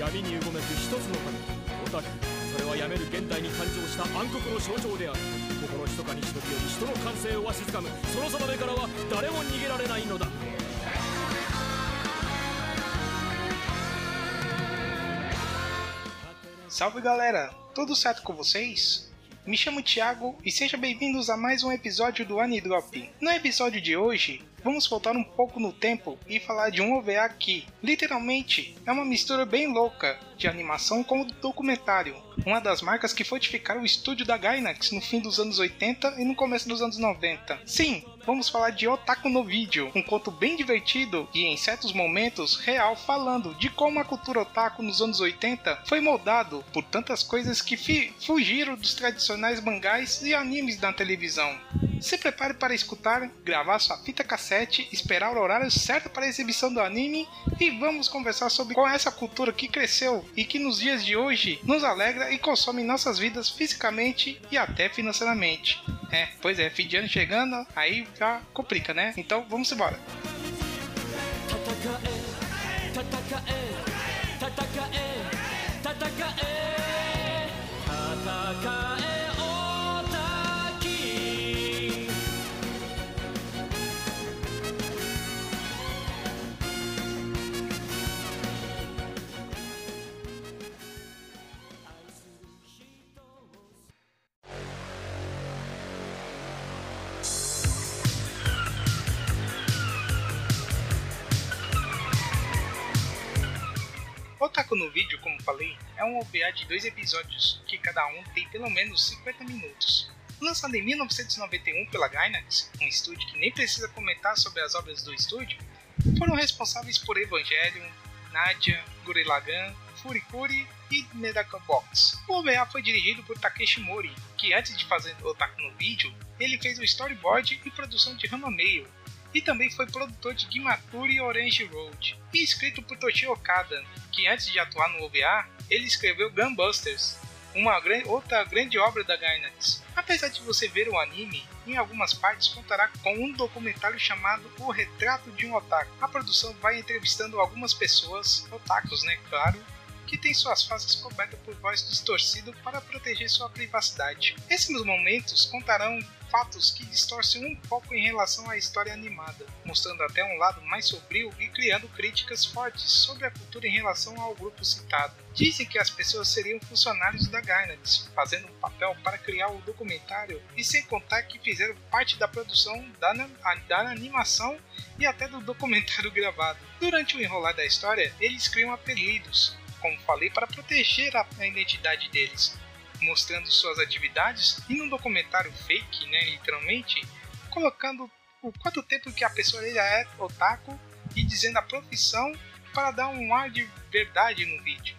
闇にうごめく一つの神オタクそれはやめる現代に誕生した暗黒の象徴である心ひそかに忍び寄り人の感性をわしづかむその定めからは誰も逃げられないのだ Salve galera, tudo certo com vocês? Me chamo Thiago e sejam bem-vindos a mais um episódio do Anidrop. No episódio de hoje, vamos voltar um pouco no tempo e falar de um OVA que, literalmente, é uma mistura bem louca de animação com documentário. Uma das marcas que fortificaram o estúdio da Gainax no fim dos anos 80 e no começo dos anos 90. Sim, vamos falar de Otaku no Vídeo, um conto bem divertido e em certos momentos real falando de como a cultura otaku nos anos 80 foi moldado por tantas coisas que fugiram dos tradicionais mangás e animes na televisão. Se prepare para escutar, gravar sua fita cassete, esperar o horário certo para a exibição do anime e vamos conversar sobre qual é essa cultura que cresceu e que nos dias de hoje nos alegra e consome nossas vidas fisicamente e até financeiramente. É, pois é, fim de ano chegando, aí já complica, né? Então vamos embora. Otaku no Vídeo, como falei, é um OVA de dois episódios, que cada um tem pelo menos 50 minutos. Lançado em 1991 pela Gainax, um estúdio que nem precisa comentar sobre as obras do estúdio, foram responsáveis por Evangelion, Nadia, Gurren Lagann, Furikuri e Medaka Box. O OVA foi dirigido por Takeshi Mori, que antes de fazer Otaku no Vídeo, ele fez o storyboard e produção de Rama Meio, e também foi produtor de Gimakuri e Orange Road, e escrito por Toshi Okada, que antes de atuar no OVA, ele escreveu Gunbusters, uma outra grande obra da Gainax. Apesar de você ver o anime, em algumas partes contará com um documentário chamado O Retrato de um Otaku. A produção vai entrevistando algumas pessoas, otakus, né, claro, que tem suas faces cobertas por voz distorcida para proteger sua privacidade. Esses momentos contarão fatos que distorcem um pouco em relação à história animada, mostrando até um lado mais sombrio e criando críticas fortes sobre a cultura em relação ao grupo citado. Dizem que as pessoas seriam funcionários da Gainax, fazendo um papel para criar o documentário, e sem contar que fizeram parte da produção da, da animação e até do documentário gravado. Durante o enrolar da história, eles criam apelidos, como falei, para proteger a identidade deles, mostrando suas atividades e num documentário fake, né, literalmente, colocando o quanto tempo que a pessoa já é otaku e dizendo a profissão para dar um ar de verdade no vídeo.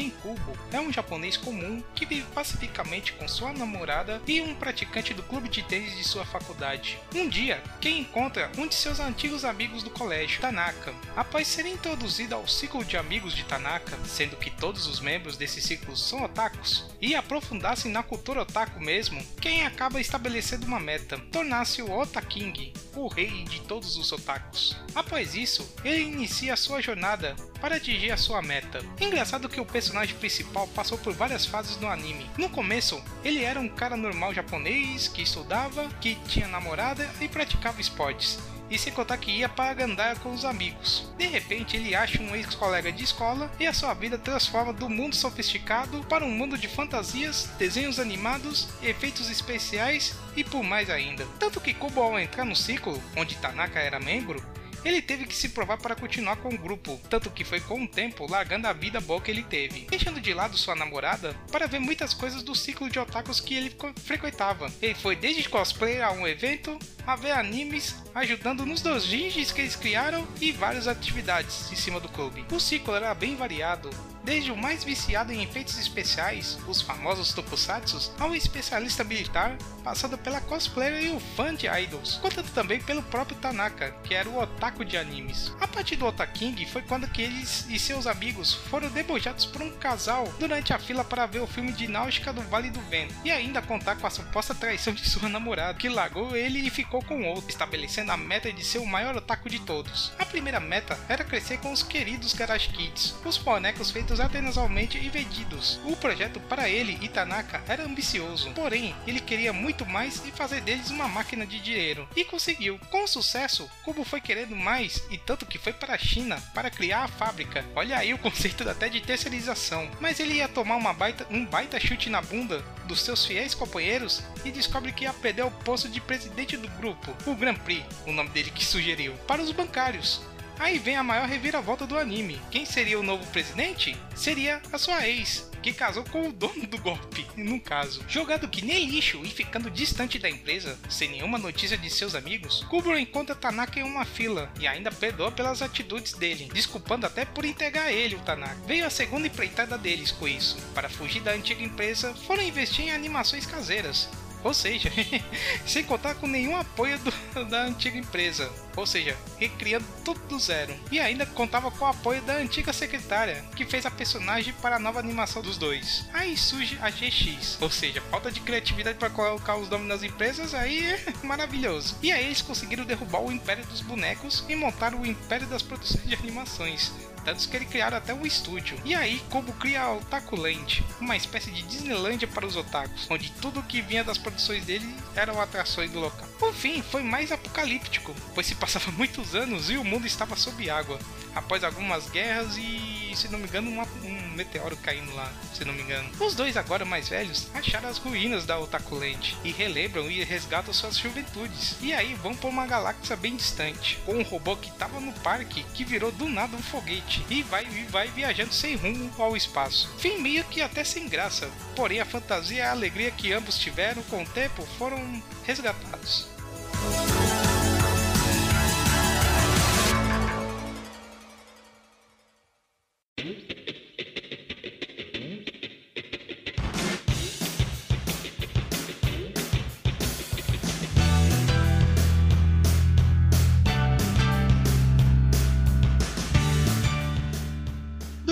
Principal, Ken Kubo, é um japonês comum que vive pacificamente com sua namorada e um praticante do clube de tênis de sua faculdade. Um dia, Ken encontra um de seus antigos amigos do colégio, Tanaka. Após ser introduzido ao ciclo de amigos de Tanaka, sendo que todos os membros desse ciclo são otakus, e aprofundar-se na cultura otaku mesmo, Ken acaba estabelecendo uma meta: tornar-se o Otaking, o rei de todos os otakus. Após isso, ele inicia sua jornada para atingir a sua meta. Engraçado que o personagem principal passou por várias fases no anime. No começo, ele era um cara normal japonês que estudava, que tinha namorada e praticava esportes. E sem contar que ia para Gandaya com os amigos. De repente, ele acha um ex-colega de escola e a sua vida transforma do mundo sofisticado para um mundo de fantasias, desenhos animados, efeitos especiais e por mais ainda. Tanto que Kubo ao entrar no ciclo, onde Tanaka era membro, ele teve que se provar para continuar com o grupo, tanto que foi com o tempo largando a vida boa que ele teve, deixando de lado sua namorada para ver muitas coisas do ciclo de otakus que ele frequentava. Ele foi desde cosplay a um evento, a ver animes, ajudando nos dojins que eles criaram e várias atividades em cima do clube. O ciclo era bem variado, desde o mais viciado em efeitos especiais, os famosos tokusatsu, ao especialista militar, passando pela cosplayer e o fã de idols, contando também pelo próprio Tanaka, que era o otaku de animes. A partir do Otaking foi quando que eles e seus amigos foram debojados por um casal durante a fila para ver o filme de Náutica do Vale do Vento, e ainda contar com a suposta traição de sua namorada, que largou ele e ficou com outro, estabelecendo a meta de ser o maior otaku de todos. A primeira meta era crescer com os queridos Garage Kids, os bonecos feitos artesanalmente e vendidos. O projeto para ele e Tanaka era ambicioso, porém ele queria muito mais e fazer deles uma máquina de dinheiro. E conseguiu. Com sucesso, Kubo foi querendo mais e tanto que foi para a China para criar a fábrica. Olha aí o conceito até de terceirização. Mas ele ia tomar uma baita, um baita chute na bunda dos seus fiéis companheiros e descobre que ia perder o posto de presidente do grupo, o Grand Prix, o nome dele que sugeriu, para os bancários. Aí vem a maior reviravolta do anime. Quem seria o novo presidente? Seria a sua ex, que casou com o dono do golpe, no caso. Jogado que nem lixo e ficando distante da empresa, sem nenhuma notícia de seus amigos, Kubro encontra Tanaka em uma fila e ainda perdoa pelas atitudes dele, desculpando até por entregar ele o Tanaka. Veio a segunda empreitada deles com isso. Para fugir da antiga empresa, foram investir em animações caseiras, ou seja, sem contar com nenhum apoio do, da antiga empresa, ou seja, recriando tudo do zero. E ainda contava com o apoio da antiga secretária, que fez a personagem para a nova animação dos dois. Aí surge a GX, ou seja, falta de criatividade para colocar os nomes nas empresas, aí é maravilhoso. E aí eles conseguiram derrubar o Império dos Bonecos e montar o Império das Produções de Animações, tantos que ele criaram até um estúdio. E aí, Kobo cria a Otaku Land, uma espécie de Disneylandia para os otakus, onde tudo que vinha das produções dele eram atrações do local. O fim foi mais apocalíptico, pois se passava muitos anos e o mundo estava sob água, após algumas guerras e, se não me engano, uma, um meteoro caindo lá, se não me engano. Os dois agora mais velhos acharam as ruínas da Otaku e relembram e resgatam suas juventudes. E aí vão para uma galáxia bem distante, com um robô que estava no parque que virou do nada um foguete e vai, e vai viajando sem rumo ao espaço. Fim meio que até sem graça, porém a fantasia e a alegria que ambos tiveram com o tempo foram resgatados.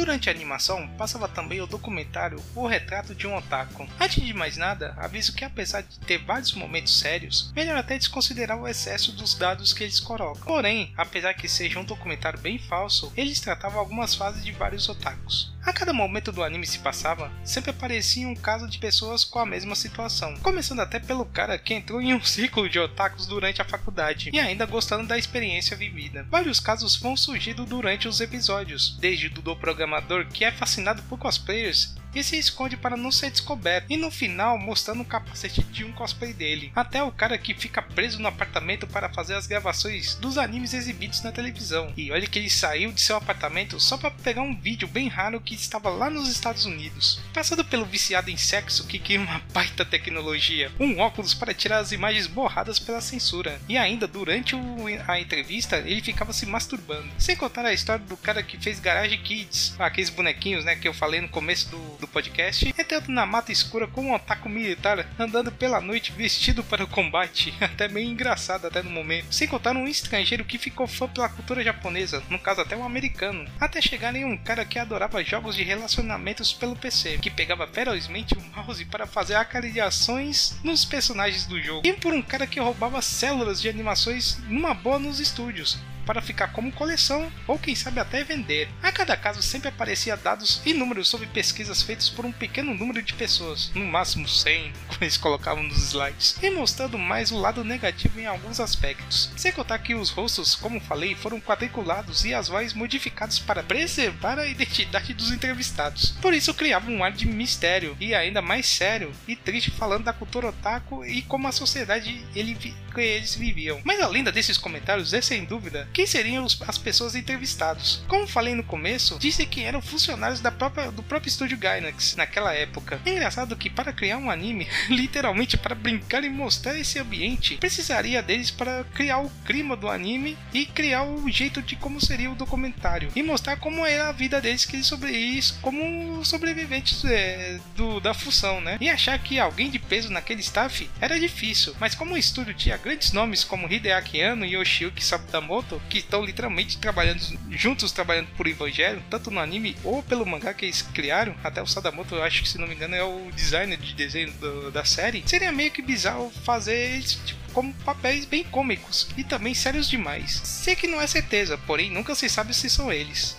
Durante a animação, passava também o documentário O Retrato de um Otaku. Antes de mais nada, aviso que apesar de ter vários momentos sérios, melhor até desconsiderar o excesso dos dados que eles colocam. Porém, apesar que seja um documentário bem falso, eles tratavam algumas fases de vários otakus. A cada momento do anime se passava, sempre aparecia um caso de pessoas com a mesma situação, começando até pelo cara que entrou em um ciclo de otakus durante a faculdade e ainda gostando da experiência vivida. Vários casos vão surgindo durante os episódios, desde o do programador que é fascinado por cosplayers e se esconde para não ser descoberto, e no final mostrando o capacete de um cosplay dele, até o cara que fica preso no apartamento para fazer as gravações dos animes exibidos na televisão. E olha que ele saiu de seu apartamento só para pegar um vídeo bem raro que estava lá nos Estados Unidos. Passando pelo viciado em sexo que cria uma baita tecnologia, um óculos para tirar as imagens borradas pela censura, e ainda durante o, a entrevista ele ficava se masturbando. Sem contar a história do cara que fez Garage Kids, aqueles bonequinhos né, que eu falei no começo do, do podcast, entrando na mata escura com um ataque militar, andando pela noite vestido para o combate, até meio engraçado até no momento. Sem contar um estrangeiro que ficou fã pela cultura japonesa, no caso até um americano, até chegar em um cara que adorava jogos de relacionamentos pelo PC, que pegava ferozmente o mouse para fazer acariações nos personagens do jogo, e por um cara que roubava células de animações numa boa nos estúdios, para ficar como coleção ou quem sabe até vender. A cada caso sempre aparecia dados e números sobre pesquisas feitas por um pequeno número de pessoas, no máximo 100, como eles colocavam nos slides, e mostrando mais o lado negativo em alguns aspectos. Sem contar que os rostos, como falei, foram quadriculados e as vozes modificadas para preservar a identidade dos entrevistados. Por isso criava um ar de mistério e ainda mais sério e triste falando da cultura otaku e como a sociedade ele eles viviam. Mas além desses comentários, é sem dúvida quem seriam os, as pessoas entrevistadas. Como falei no começo, disse que eram funcionários da própria, do próprio estúdio Gainax naquela época. É engraçado que para criar um anime, literalmente para brincar e mostrar esse ambiente, precisaria deles para criar o clima do anime e criar o jeito de como seria o documentário e mostrar como é a vida deles que eles sobre isso como sobreviventes é, do, da função, né? E achar que alguém de peso naquele staff era difícil, mas como o estúdio tinha grandes nomes como Hideaki Anno e Yoshiyuki Sadamoto, que estão literalmente trabalhando juntos trabalhando por Evangelho, tanto no anime ou pelo mangá que eles criaram, até o Sadamoto, eu acho que se não me engano é o designer de desenho do, da série, seria meio que bizarro fazer esse tipo como papéis bem cômicos e também sérios demais. Sei que não é certeza, porém nunca se sabe se são eles.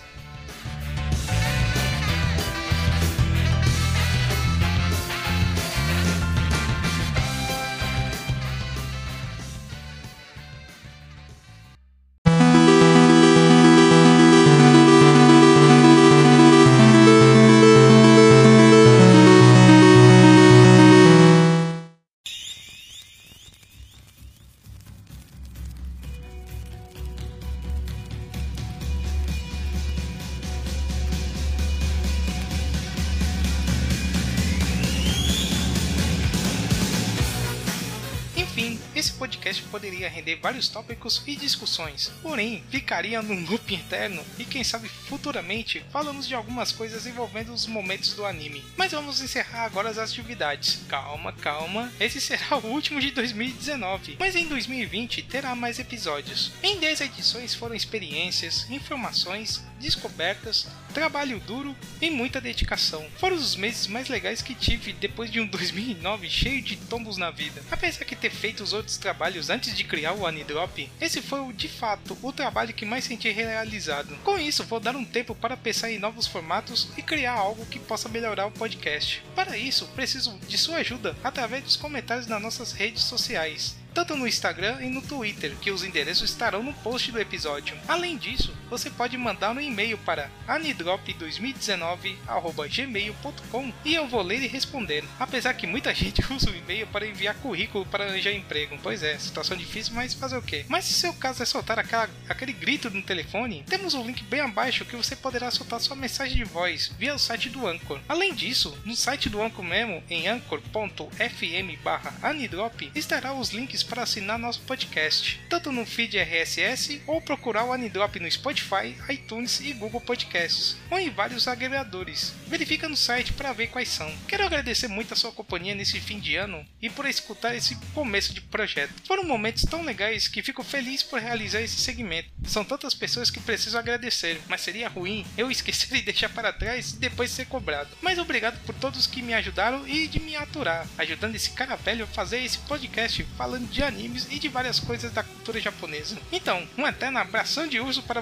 Podcast poderia render vários tópicos e discussões, porém ficaria num loop interno e quem sabe futuramente falamos de algumas coisas envolvendo os momentos do anime. Mas vamos encerrar agora as atividades. Calma, calma, esse será o último de 2019, mas em 2020 terá mais episódios. Em 10 edições foram experiências, informações, descobertas, trabalho duro e muita dedicação. Foram os meses mais legais que tive depois de um 2009 cheio de tombos na vida. Apesar de ter feito os outros trabalhos antes de criar o Anidrop, esse foi de fato o trabalho que mais senti realizado. Com isso, vou dar um tempo para pensar em novos formatos e criar algo que possa melhorar o podcast. Para isso, preciso de sua ajuda através dos comentários nas nossas redes sociais tanto no Instagram e no Twitter, que os endereços estarão no post do episódio. Além disso, você pode mandar um e-mail para anidrop2019@gmail.com e eu vou ler e responder. Apesar que muita gente usa o e-mail para enviar currículo para arranjar emprego. Pois é, situação difícil, mas fazer o quê? Mas se seu caso é soltar aquela, aquele grito no telefone, temos um link bem abaixo que você poderá soltar sua mensagem de voz via o site do Anchor. Além disso, no site do Anchor mesmo, em anchor.fm/anidrop, estará os links para assinar nosso podcast, tanto no feed RSS ou procurar o Anidrop no Spotify, iTunes e Google Podcasts, ou em vários agregadores. Verifica no site para ver quais são. Quero agradecer muito a sua companhia nesse fim de ano e por escutar esse começo de projeto. Foram momentos tão legais que fico feliz por realizar esse segmento. São tantas pessoas que preciso agradecer, mas seria ruim eu esquecer e deixar para trás e depois ser cobrado. Mas obrigado por todos que me ajudaram e de me aturar, ajudando esse cara velho a fazer esse podcast falando de animes e de várias coisas da cultura japonesa. Então, um eterno abração de uso para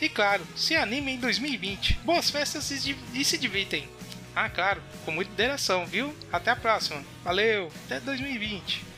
e claro, se anime em 2020. Boas festas e, e se divirtem. Ah, claro, com muita moderação, viu? Até a próxima. Valeu, até 2020.